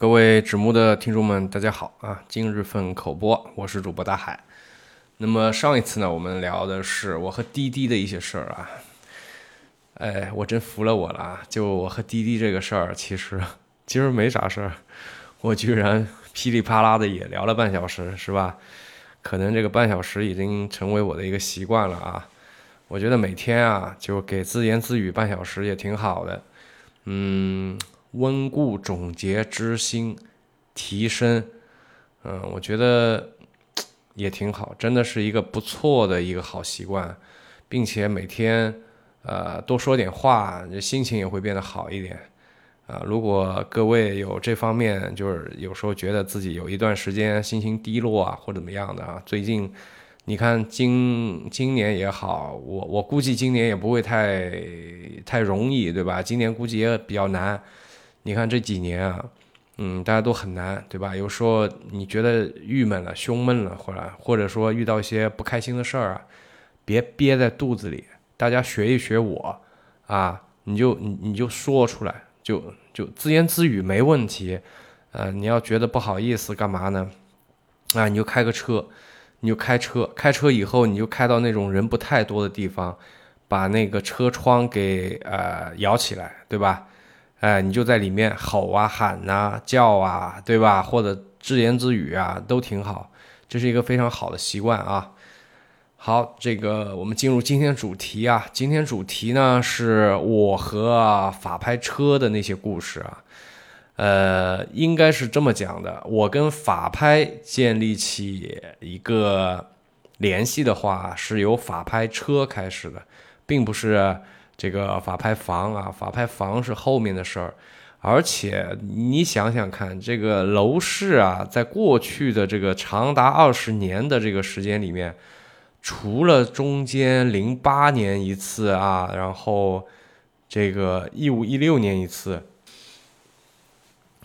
各位纸木的听众们，大家好啊！今日份口播，我是主播大海。那么上一次呢，我们聊的是我和滴滴的一些事儿啊。哎，我真服了我了！就我和滴滴这个事儿，其实 其实没啥事儿，我居然噼里啪啦的也聊了半小时，是吧？可能这个半小时已经成为我的一个习惯了啊。我觉得每天啊，就给自言自语半小时也挺好的，嗯。温故总结知新，提升，嗯，我觉得也挺好，真的是一个不错的一个好习惯，并且每天呃多说点话，心情也会变得好一点啊。如果各位有这方面，就是有时候觉得自己有一段时间心情低落啊，或怎么样的啊，最近你看今今年也好，我我估计今年也不会太太容易，对吧？今年估计也比较难。你看这几年啊，嗯，大家都很难，对吧？有时候你觉得郁闷了、胸闷了，或者或者说遇到一些不开心的事儿啊，别憋在肚子里，大家学一学我啊，你就你你就说出来，就就自言自语没问题。呃，你要觉得不好意思干嘛呢？啊，你就开个车，你就开车，开车以后你就开到那种人不太多的地方，把那个车窗给呃摇起来，对吧？哎，你就在里面吼啊、喊呐、叫啊，对吧？或者自言自语啊，都挺好。这是一个非常好的习惯啊。好，这个我们进入今天主题啊。今天主题呢是我和法拍车的那些故事啊。呃，应该是这么讲的：我跟法拍建立起一个联系的话，是由法拍车开始的，并不是。这个法拍房啊，法拍房是后面的事儿，而且你想想看，这个楼市啊，在过去的这个长达二十年的这个时间里面，除了中间零八年一次啊，然后这个一五一六年一次，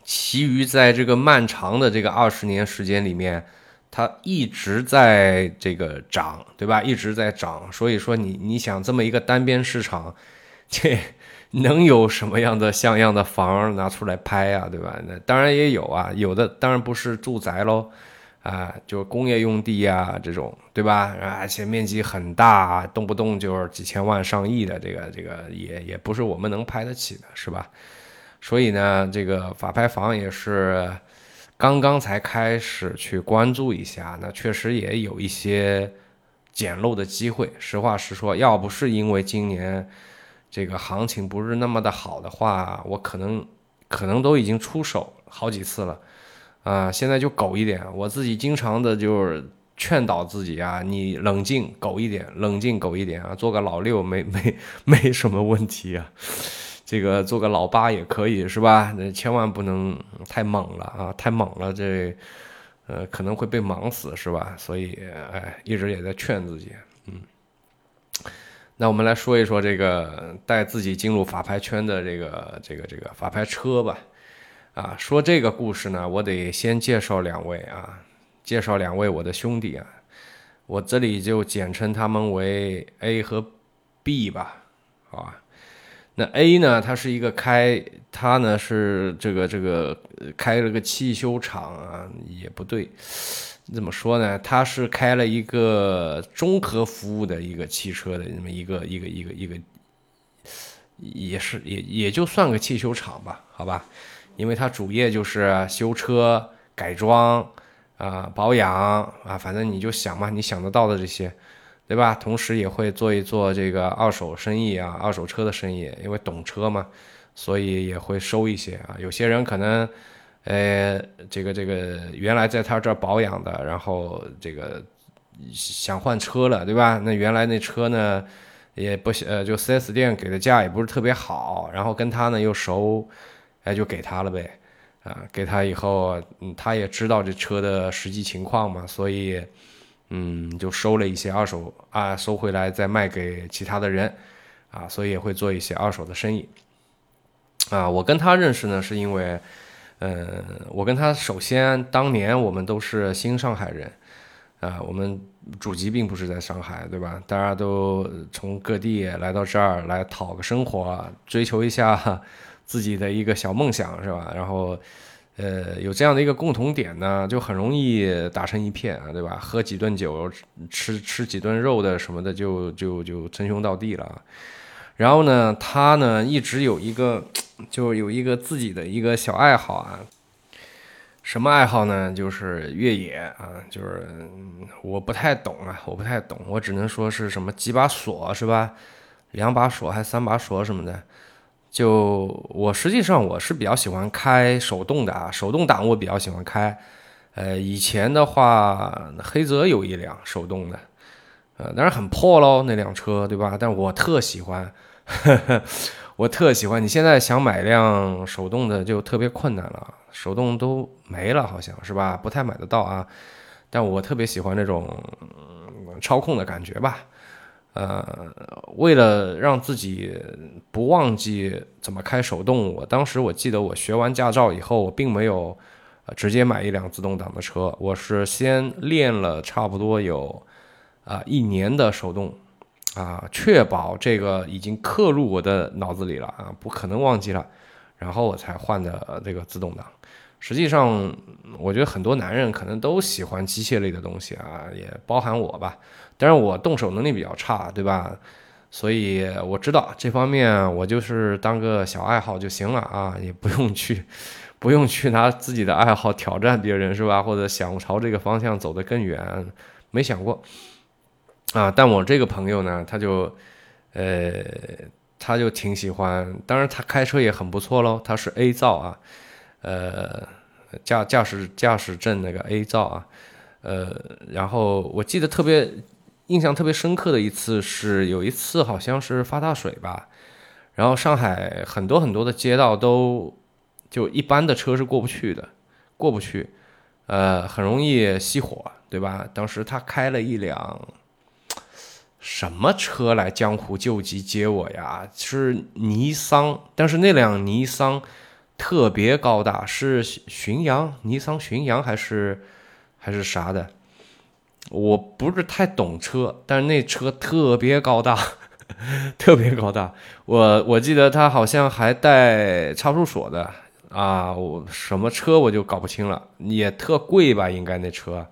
其余在这个漫长的这个二十年时间里面。它一直在这个涨，对吧？一直在涨，所以说你你想这么一个单边市场，这能有什么样的像样的房拿出来拍啊，对吧？那当然也有啊，有的当然不是住宅喽，啊，就是工业用地啊这种，对吧？而且面积很大，动不动就是几千万上亿的，这个这个也也不是我们能拍得起的，是吧？所以呢，这个法拍房也是。刚刚才开始去关注一下，那确实也有一些捡漏的机会。实话实说，要不是因为今年这个行情不是那么的好的话，我可能可能都已经出手好几次了啊。现在就苟一点，我自己经常的就是劝导自己啊，你冷静苟一点，冷静苟一点啊，做个老六没没没什么问题啊。这个做个老八也可以是吧？那千万不能太猛了啊！太猛了，这呃可能会被忙死是吧？所以哎，一直也在劝自己。嗯，那我们来说一说这个带自己进入法拍圈的这个这个这个法拍车吧。啊，说这个故事呢，我得先介绍两位啊，介绍两位我的兄弟啊，我这里就简称他们为 A 和 B 吧，好吧？那 A 呢？他是一个开，他呢是这个这个开了个汽修厂啊，也不对，怎么说呢？他是开了一个综合服务的一个汽车的那么一个一个一个一个，也是也也就算个汽修厂吧，好吧？因为他主业就是修车、改装啊、保养啊，反正你就想嘛，你想得到的这些。对吧？同时也会做一做这个二手生意啊，二手车的生意，因为懂车嘛，所以也会收一些啊。有些人可能，呃，这个这个原来在他这儿保养的，然后这个想换车了，对吧？那原来那车呢，也不呃，就 4S 店给的价也不是特别好，然后跟他呢又熟，哎，就给他了呗，啊，给他以后，嗯，他也知道这车的实际情况嘛，所以。嗯，就收了一些二手啊，收回来再卖给其他的人，啊，所以也会做一些二手的生意。啊，我跟他认识呢，是因为，嗯，我跟他首先当年我们都是新上海人，啊，我们祖籍并不是在上海，对吧？大家都从各地来到这儿来讨个生活，追求一下自己的一个小梦想，是吧？然后。呃，有这样的一个共同点呢，就很容易打成一片啊，对吧？喝几顿酒，吃吃几顿肉的什么的，就就就称兄道弟了。然后呢，他呢一直有一个，就有一个自己的一个小爱好啊。什么爱好呢？就是越野啊，就是我不太懂啊，我不太懂，我只能说是什么几把锁是吧？两把锁还三把锁什么的。就我实际上我是比较喜欢开手动的啊，手动挡我比较喜欢开。呃，以前的话，黑泽有一辆手动的，呃，当然很破喽那辆车，对吧？但我特喜欢，我特喜欢。你现在想买辆手动的就特别困难了，手动都没了，好像是吧？不太买得到啊。但我特别喜欢那种操控的感觉吧。呃，为了让自己不忘记怎么开手动，我当时我记得我学完驾照以后，我并没有直接买一辆自动挡的车，我是先练了差不多有啊一年的手动，啊，确保这个已经刻入我的脑子里了啊，不可能忘记了，然后我才换的这个自动挡。实际上，我觉得很多男人可能都喜欢机械类的东西啊，也包含我吧。但是我动手能力比较差，对吧？所以我知道这方面，我就是当个小爱好就行了啊，也不用去，不用去拿自己的爱好挑战别人，是吧？或者想朝这个方向走得更远，没想过啊。但我这个朋友呢，他就，呃，他就挺喜欢，当然他开车也很不错喽，他是 A 造啊，呃，驾驾驶驾驶证那个 A 照啊，呃，然后我记得特别。印象特别深刻的一次是有一次好像是发大水吧，然后上海很多很多的街道都就一般的车是过不去的，过不去，呃，很容易熄火，对吧？当时他开了一辆什么车来江湖救急接我呀？是尼桑，但是那辆尼桑特别高大，是巡洋，尼桑巡洋还是还是啥的？我不是太懂车，但是那车特别高大，特别高大。我我记得他好像还带差速锁的啊，我什么车我就搞不清了，也特贵吧，应该那车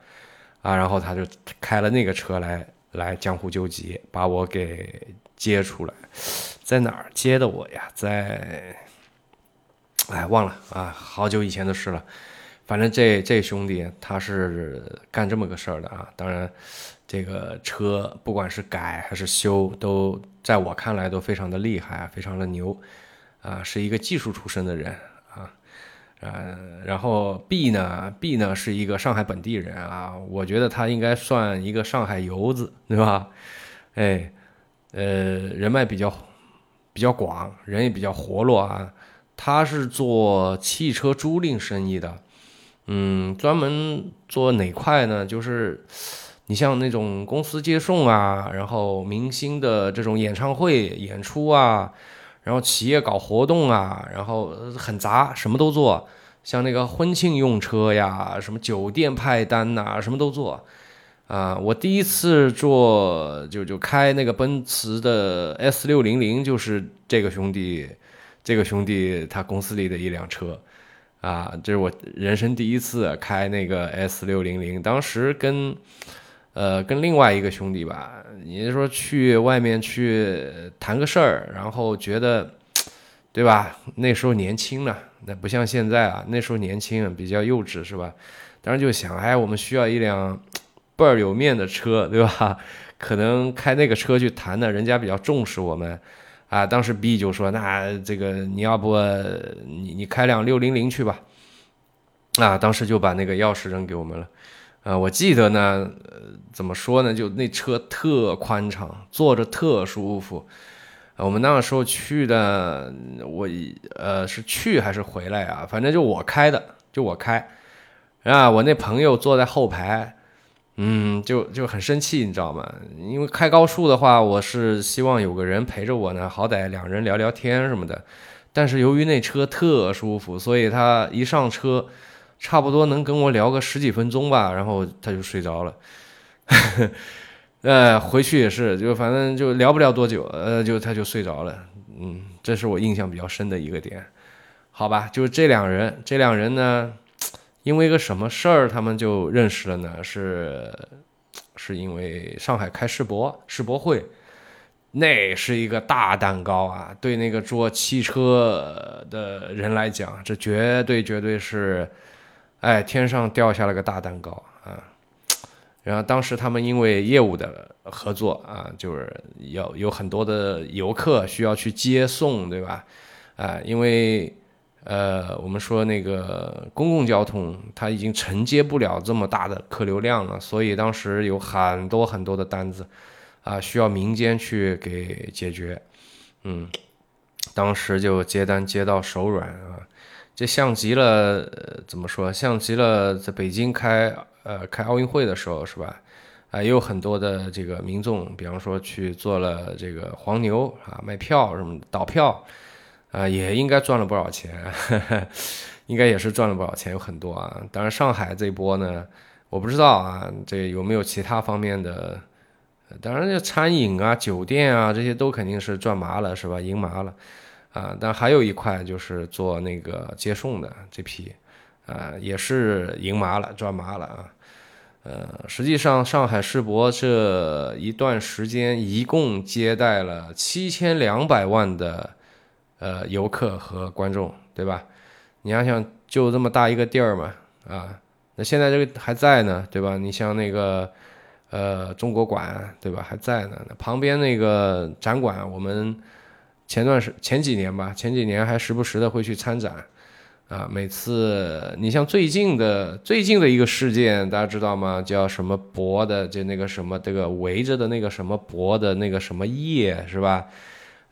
啊。然后他就开了那个车来来江湖救急，把我给接出来，在哪儿接的我呀？在，哎，忘了啊，好久以前的事了。反正这这兄弟他是干这么个事儿的啊，当然，这个车不管是改还是修，都在我看来都非常的厉害，非常的牛，啊，是一个技术出身的人啊，呃，然后 B 呢，B 呢是一个上海本地人啊，我觉得他应该算一个上海游子，对吧？哎，呃，人脉比较比较广，人也比较活络啊，他是做汽车租赁生意的。嗯，专门做哪块呢？就是你像那种公司接送啊，然后明星的这种演唱会演出啊，然后企业搞活动啊，然后很杂，什么都做。像那个婚庆用车呀，什么酒店派单呐，什么都做。啊，我第一次做就就开那个奔驰的 S 六零零，就是这个兄弟，这个兄弟他公司里的一辆车。啊，这是我人生第一次开那个 S 六零零，当时跟，呃，跟另外一个兄弟吧，你说去外面去谈个事儿，然后觉得，对吧？那时候年轻呢，那不像现在啊，那时候年轻比较幼稚，是吧？当时就想，哎，我们需要一辆倍儿有面的车，对吧？可能开那个车去谈呢，人家比较重视我们。啊，当时 B 就说：“那这个你要不你你开辆六零零去吧。”啊，当时就把那个钥匙扔给我们了。啊，我记得呢，怎么说呢？就那车特宽敞，坐着特舒服。我们那个时候去的，我呃是去还是回来啊？反正就我开的，就我开。啊，我那朋友坐在后排。嗯，就就很生气，你知道吗？因为开高速的话，我是希望有个人陪着我呢，好歹两人聊聊天什么的。但是由于那车特舒服，所以他一上车，差不多能跟我聊个十几分钟吧，然后他就睡着了。呃，回去也是，就反正就聊不了多久，呃，就他就睡着了。嗯，这是我印象比较深的一个点。好吧，就这两人，这两人呢，因为一个什么事儿，他们就认识了呢？是，是因为上海开世博世博会，那是一个大蛋糕啊！对那个做汽车的人来讲，这绝对绝对是，哎，天上掉下了个大蛋糕啊！然后当时他们因为业务的合作啊，就是要有很多的游客需要去接送，对吧？啊，因为呃，我们说那个公共交通它已经承接不了这么大的客流量了，所以当时有很多很多的单子。啊，需要民间去给解决，嗯，当时就接单接到手软啊，这像极了怎么说？像极了在北京开呃开奥运会的时候是吧？啊，也有很多的这个民众，比方说去做了这个黄牛啊，卖票什么倒票啊，也应该赚了不少钱，应该也是赚了不少钱，有很多啊。当然上海这一波呢，我不知道啊，这有没有其他方面的？当然，这餐饮啊、酒店啊，这些都肯定是赚麻了，是吧？赢麻了，啊！但还有一块就是做那个接送的这批，啊，也是赢麻了，赚麻了啊！呃，实际上上海世博这一段时间一共接待了七千两百万的呃游客和观众，对吧？你想想，就这么大一个地儿嘛，啊，那现在这个还在呢，对吧？你像那个。呃，中国馆对吧？还在呢。旁边那个展馆，我们前段时前几年吧，前几年还时不时的会去参展。啊，每次你像最近的最近的一个事件，大家知道吗？叫什么博的？就那个什么这个围着的那个什么博的那个什么业是吧？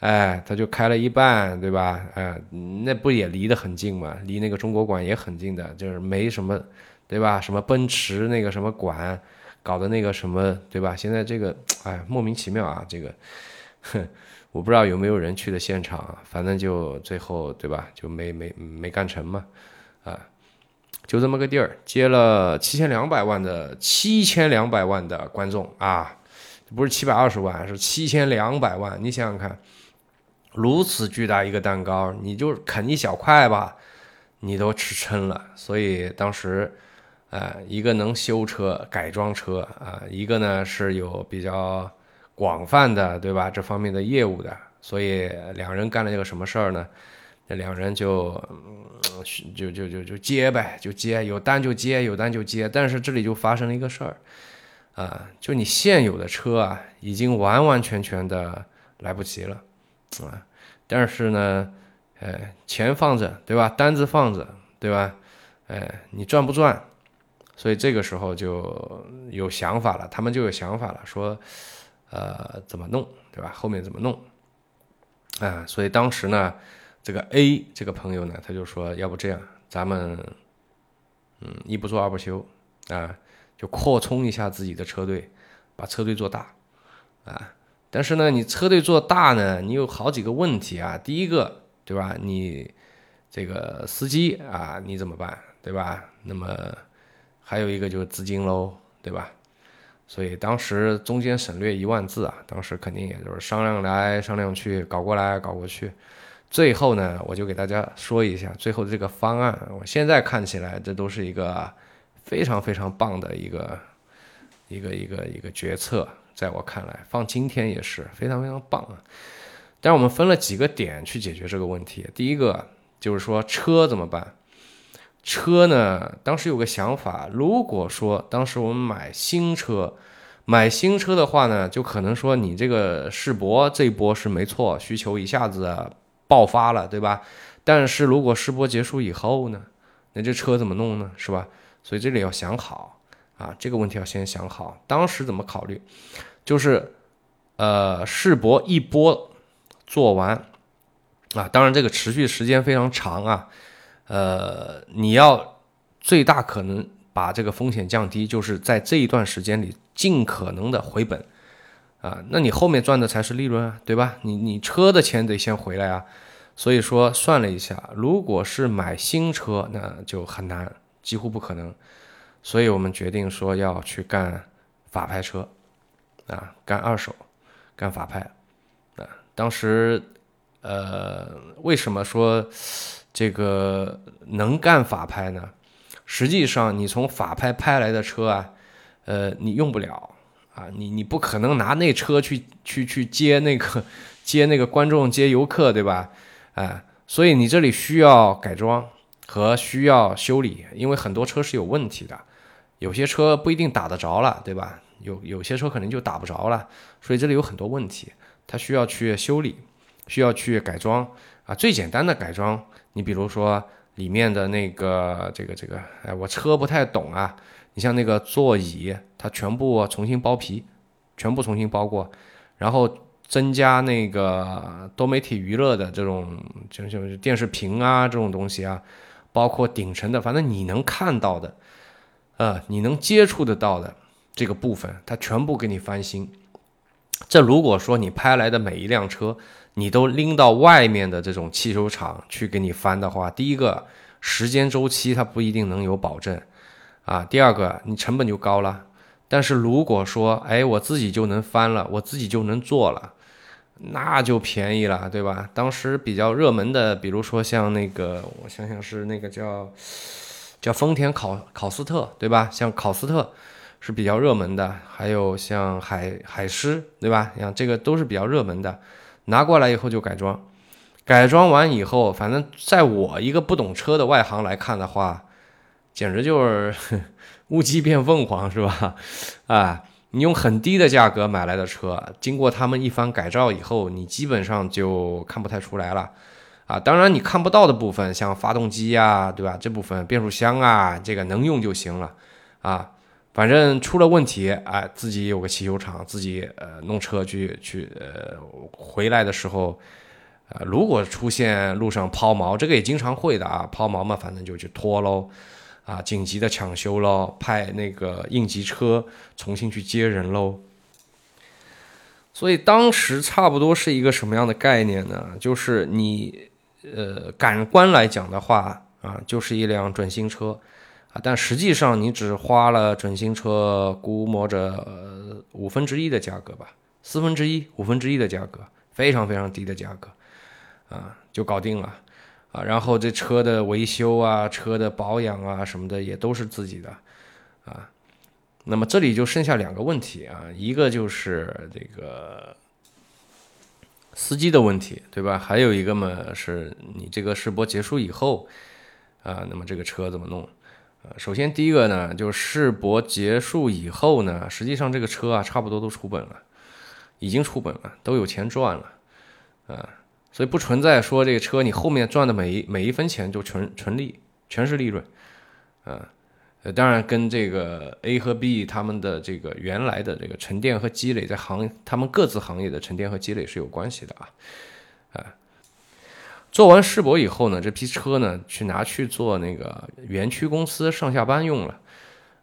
哎，他就开了一半，对吧？哎，那不也离得很近嘛？离那个中国馆也很近的，就是没什么，对吧？什么奔驰那个什么馆。搞的那个什么，对吧？现在这个，哎，莫名其妙啊！这个，哼，我不知道有没有人去的现场，反正就最后，对吧？就没没没干成嘛，啊，就这么个地儿，接了七千两百万的七千两百万的观众啊，不是七百二十万，是七千两百万。你想想看，如此巨大一个蛋糕，你就啃一小块吧，你都吃撑了。所以当时。啊，一个能修车、改装车啊，一个呢是有比较广泛的，对吧？这方面的业务的，所以两人干了一个什么事儿呢？这两人就就就就就接呗，就接，有单就接，有单就接。但是这里就发生了一个事儿啊，就你现有的车啊，已经完完全全的来不及了啊。但是呢，哎，钱放着，对吧？单子放着，对吧？哎，你赚不赚？所以这个时候就有想法了，他们就有想法了，说，呃，怎么弄，对吧？后面怎么弄？啊，所以当时呢，这个 A 这个朋友呢，他就说，要不这样，咱们，嗯，一不做二不休，啊，就扩充一下自己的车队，把车队做大，啊，但是呢，你车队做大呢，你有好几个问题啊。第一个，对吧？你这个司机啊，你怎么办，对吧？那么。还有一个就是资金喽，对吧？所以当时中间省略一万字啊，当时肯定也就是商量来商量去，搞过来搞过去，最后呢，我就给大家说一下最后这个方案。我现在看起来，这都是一个非常非常棒的一个一个一个一个决策，在我看来，放今天也是非常非常棒啊。但是我们分了几个点去解决这个问题，第一个就是说车怎么办？车呢？当时有个想法，如果说当时我们买新车，买新车的话呢，就可能说你这个世博这一波是没错，需求一下子爆发了，对吧？但是如果世博结束以后呢，那这车怎么弄呢？是吧？所以这里要想好啊，这个问题要先想好。当时怎么考虑？就是呃，世博一波做完啊，当然这个持续时间非常长啊。呃，你要最大可能把这个风险降低，就是在这一段时间里尽可能的回本啊，那你后面赚的才是利润啊，对吧？你你车的钱得先回来啊，所以说算了一下，如果是买新车，那就很难，几乎不可能，所以我们决定说要去干法拍车啊，干二手，干法拍啊，当时呃，为什么说？这个能干法拍呢？实际上，你从法拍拍来的车啊，呃，你用不了啊，你你不可能拿那车去去去接那个接那个观众接游客，对吧？啊，所以你这里需要改装和需要修理，因为很多车是有问题的，有些车不一定打得着了，对吧？有有些车可能就打不着了，所以这里有很多问题，它需要去修理，需要去改装啊。最简单的改装，你比如说。里面的那个这个这个，哎，我车不太懂啊。你像那个座椅，它全部重新包皮，全部重新包过，然后增加那个多媒体娱乐的这种，就就是电视屏啊这种东西啊，包括顶层的，反正你能看到的，呃，你能接触得到的这个部分，它全部给你翻新。这如果说你拍来的每一辆车，你都拎到外面的这种汽修厂去给你翻的话，第一个时间周期它不一定能有保证啊，第二个你成本就高了。但是如果说哎我自己就能翻了，我自己就能做了，那就便宜了，对吧？当时比较热门的，比如说像那个，我想想是那个叫叫丰田考考斯特，对吧？像考斯特是比较热门的，还有像海海狮，对吧？像这个都是比较热门的。拿过来以后就改装，改装完以后，反正在我一个不懂车的外行来看的话，简直就是乌鸡变凤凰，是吧？啊，你用很低的价格买来的车，经过他们一番改造以后，你基本上就看不太出来了。啊，当然你看不到的部分，像发动机呀，对吧？这部分变速箱啊，这个能用就行了。啊。反正出了问题，哎，自己有个汽修厂，自己呃弄车去去呃回来的时候，呃，如果出现路上抛锚，这个也经常会的啊，抛锚嘛，反正就去拖喽，啊，紧急的抢修喽，派那个应急车重新去接人喽。所以当时差不多是一个什么样的概念呢？就是你呃感官来讲的话啊，就是一辆准新车。啊，但实际上你只花了准新车估摸着五分之一的价格吧，四分之一、五分之一的价格，非常非常低的价格，啊，就搞定了，啊，然后这车的维修啊、车的保养啊什么的也都是自己的，啊，那么这里就剩下两个问题啊，一个就是这个司机的问题，对吧？还有一个嘛，是你这个试播结束以后，啊，那么这个车怎么弄？呃，首先第一个呢，就世博结束以后呢，实际上这个车啊，差不多都出本了，已经出本了，都有钱赚了，啊，所以不存在说这个车你后面赚的每一每一分钱就纯纯利，全是利润，啊，呃，当然跟这个 A 和 B 他们的这个原来的这个沉淀和积累在行，他们各自行业的沉淀和积累是有关系的啊，啊。做完世博以后呢，这批车呢去拿去做那个园区公司上下班用了。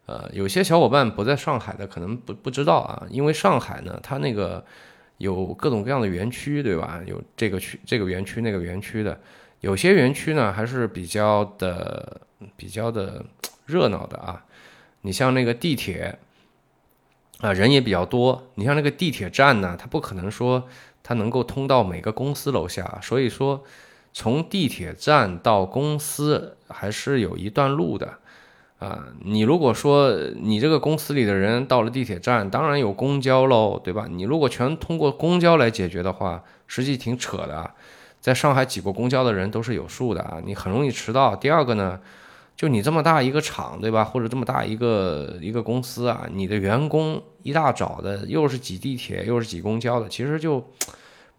呃，有些小伙伴不在上海的可能不不知道啊，因为上海呢，它那个有各种各样的园区，对吧？有这个区这个园区那个园区的，有些园区呢还是比较的比较的热闹的啊。你像那个地铁啊，人也比较多。你像那个地铁站呢，它不可能说它能够通到每个公司楼下，所以说。从地铁站到公司还是有一段路的，啊，你如果说你这个公司里的人到了地铁站，当然有公交喽，对吧？你如果全通过公交来解决的话，实际挺扯的。在上海挤过公交的人都是有数的啊，你很容易迟到。第二个呢，就你这么大一个厂，对吧？或者这么大一个一个公司啊，你的员工一大早的又是挤地铁又是挤公交的，其实就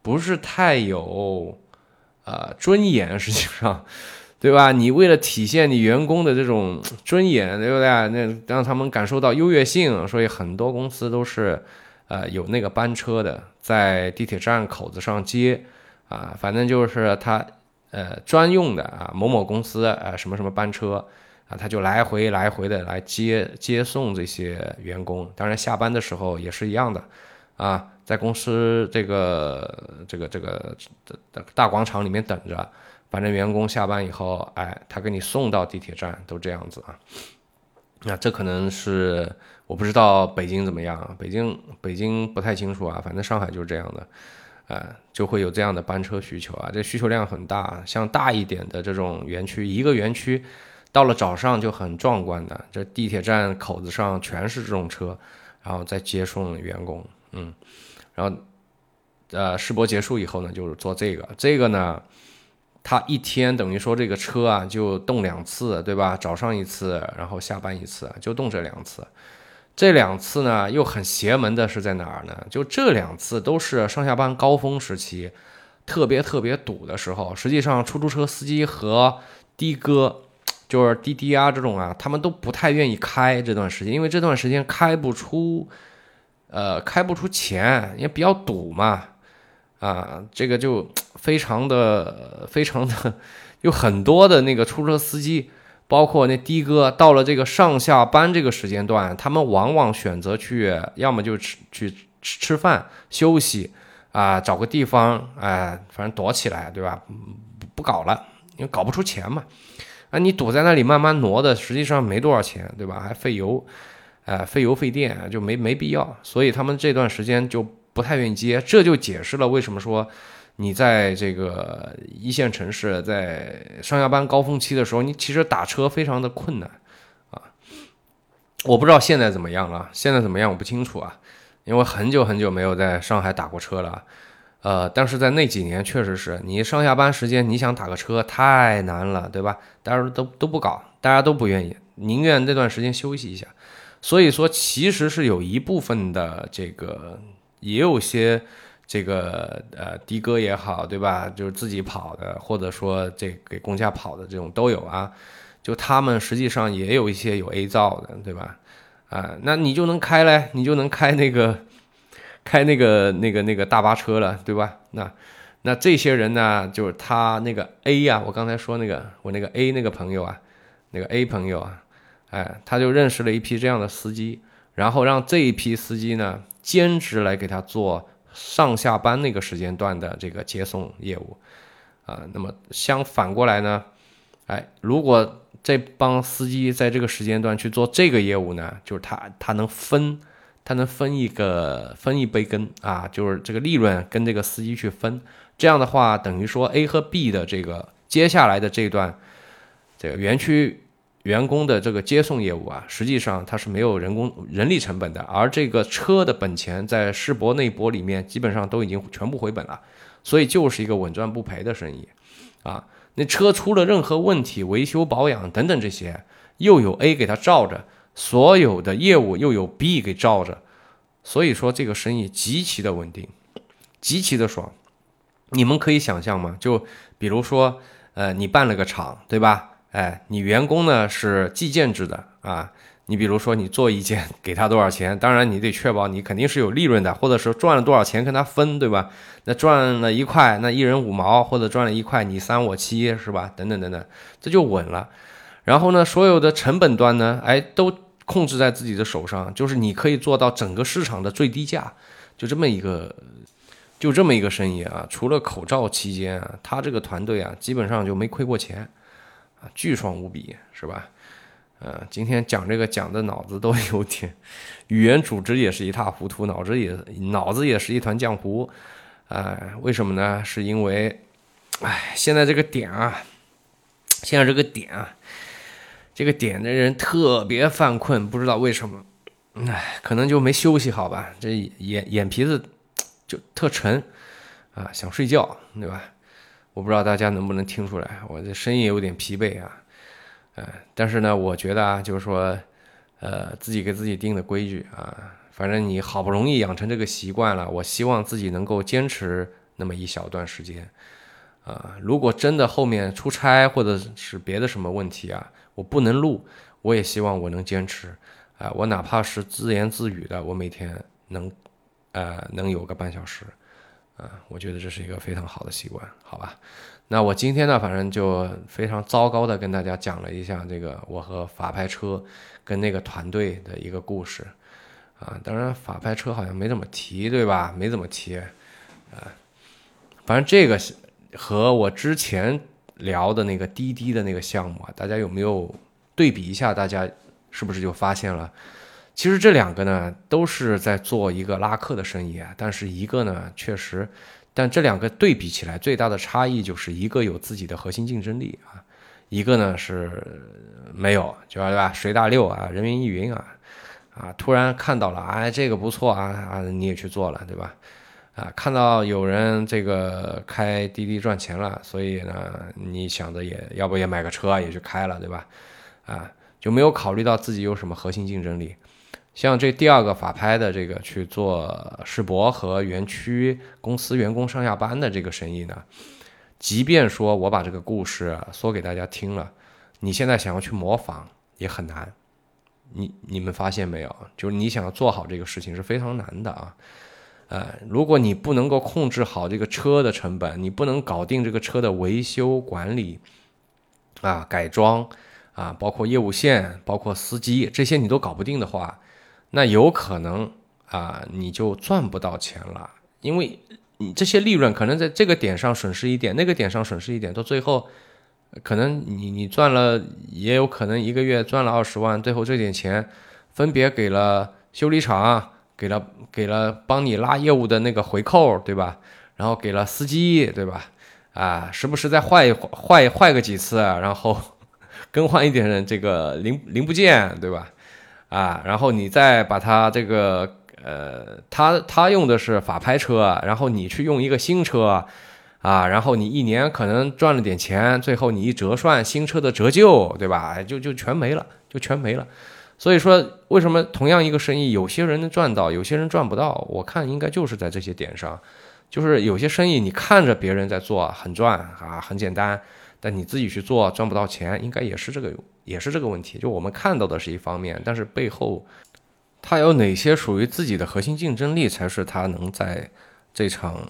不是太有。呃，尊严 实际上，对吧？你为了体现你员工的这种尊严，对不对？那让他们感受到优越性，所以很多公司都是，呃，有那个班车的，在地铁站口子上接，啊，反正就是他，呃，专用的啊，某某公司啊，什么什么班车啊，他就来回来回的来接接送这些员工。当然下班的时候也是一样的，啊。在公司这个这个这个大广场里面等着，反正员工下班以后，哎，他给你送到地铁站，都这样子啊。那这可能是我不知道北京怎么样，北京北京不太清楚啊，反正上海就是这样的啊，就会有这样的班车需求啊，这需求量很大。像大一点的这种园区，一个园区到了早上就很壮观的，这地铁站口子上全是这种车，然后再接送员工，嗯，然后呃试播结束以后呢，就是做这个，这个呢，它一天等于说这个车啊就动两次，对吧？早上一次，然后下班一次，就动这两次。这两次呢，又很邪门的是在哪儿呢？就这两次都是上下班高峰时期，特别特别堵的时候。实际上，出租车司机和的哥，就是滴滴啊这种啊，他们都不太愿意开这段时间，因为这段时间开不出，呃，开不出钱，也比较堵嘛。啊，这个就非常的、非常的，有很多的那个出租车司机。包括那的哥到了这个上下班这个时间段，他们往往选择去，要么就吃去吃吃饭休息啊，找个地方哎，反正躲起来，对吧？不不搞了，因为搞不出钱嘛。啊，你堵在那里慢慢挪的，实际上没多少钱，对吧？还费油，哎，费油费电，就没没必要。所以他们这段时间就不太愿意接，这就解释了为什么说。你在这个一线城市，在上下班高峰期的时候，你其实打车非常的困难啊。我不知道现在怎么样了，现在怎么样我不清楚啊，因为很久很久没有在上海打过车了。呃，但是在那几年，确实是你上下班时间你想打个车太难了，对吧？大家都都不搞，大家都不愿意，宁愿那段时间休息一下。所以说，其实是有一部分的这个，也有些。这个呃的哥也好，对吧？就是自己跑的，或者说这给公家跑的这种都有啊。就他们实际上也有一些有 A 照的，对吧？啊，那你就能开嘞，你就能开那个 开那个那个那个大巴车了，对吧？那那这些人呢，就是他那个 A 呀，我刚才说那个我那个 A 那个朋友啊，那个 A 朋友啊，哎，他就认识了一批这样的司机，然后让这一批司机呢兼职来给他做。上下班那个时间段的这个接送业务，啊，那么相反过来呢，哎，如果这帮司机在这个时间段去做这个业务呢，就是他他能分，他能分一个分一杯羹啊，就是这个利润跟这个司机去分，这样的话等于说 A 和 B 的这个接下来的这段这个园区。员工的这个接送业务啊，实际上它是没有人工人力成本的，而这个车的本钱在世博那一波里面基本上都已经全部回本了，所以就是一个稳赚不赔的生意，啊，那车出了任何问题，维修保养等等这些，又有 A 给他罩着，所有的业务又有 B 给罩着，所以说这个生意极其的稳定，极其的爽，你们可以想象吗？就比如说，呃，你办了个厂，对吧？哎，你员工呢是计件制的啊，你比如说你做一件给他多少钱，当然你得确保你肯定是有利润的，或者是赚了多少钱跟他分，对吧？那赚了一块，那一人五毛，或者赚了一块你三我七，是吧？等等等等，这就稳了。然后呢，所有的成本端呢，哎，都控制在自己的手上，就是你可以做到整个市场的最低价，就这么一个，就这么一个生意啊。除了口罩期间啊，他这个团队啊，基本上就没亏过钱。啊，巨爽无比，是吧？呃，今天讲这个讲的脑子都有点，语言组织也是一塌糊涂，脑子也脑子也是一团浆糊。哎，为什么呢？是因为，哎，现在这个点啊，现在这个点啊，这个点的人特别犯困，不知道为什么，哎，可能就没休息好吧？这眼眼皮子就特沉啊，想睡觉，对吧？我不知道大家能不能听出来，我这声音有点疲惫啊，呃，但是呢，我觉得啊，就是说，呃，自己给自己定的规矩啊，反正你好不容易养成这个习惯了，我希望自己能够坚持那么一小段时间，啊，如果真的后面出差或者是别的什么问题啊，我不能录，我也希望我能坚持，啊，我哪怕是自言自语的，我每天能，呃，能有个半小时。啊，我觉得这是一个非常好的习惯，好吧？那我今天呢，反正就非常糟糕的跟大家讲了一下这个我和法拍车跟那个团队的一个故事啊。当然，法拍车好像没怎么提，对吧？没怎么提啊。反正这个和我之前聊的那个滴滴的那个项目啊，大家有没有对比一下？大家是不是就发现了？其实这两个呢，都是在做一个拉客的生意啊，但是一个呢，确实但这两个对比起来，最大的差异就是一个有自己的核心竞争力啊，一个呢是没有，就对吧？随大流啊，人云亦云啊，啊，突然看到了，哎，这个不错啊啊，你也去做了，对吧？啊，看到有人这个开滴滴赚钱了，所以呢，你想着也要不也买个车也去开了，对吧？啊，就没有考虑到自己有什么核心竞争力。像这第二个法拍的这个去做世博和园区公司员工上下班的这个生意呢，即便说我把这个故事说给大家听了，你现在想要去模仿也很难。你你们发现没有？就是你想要做好这个事情是非常难的啊。呃，如果你不能够控制好这个车的成本，你不能搞定这个车的维修管理啊、改装啊，包括业务线、包括司机这些你都搞不定的话。那有可能啊，你就赚不到钱了，因为你这些利润可能在这个点上损失一点，那个点上损失一点，到最后，可能你你赚了，也有可能一个月赚了二十万，最后这点钱分别给了修理厂，给了给了帮你拉业务的那个回扣，对吧？然后给了司机，对吧？啊，时不时再坏坏坏个几次，然后 更换一点这个零零部件，对吧？啊，然后你再把它这个，呃，他他用的是法拍车，然后你去用一个新车，啊，然后你一年可能赚了点钱，最后你一折算新车的折旧，对吧？就就全没了，就全没了。所以说，为什么同样一个生意，有些人能赚到，有些人赚不到？我看应该就是在这些点上，就是有些生意你看着别人在做很赚啊，很简单。但你自己去做赚不到钱，应该也是这个，也是这个问题。就我们看到的是一方面，但是背后，它有哪些属于自己的核心竞争力，才是他能在这场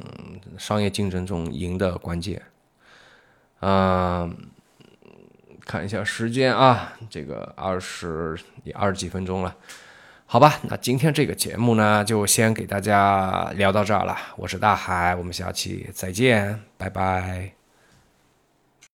商业竞争中赢的关键。啊，看一下时间啊，这个二十也二十几分钟了，好吧，那今天这个节目呢，就先给大家聊到这儿了。我是大海，我们下期再见，拜拜。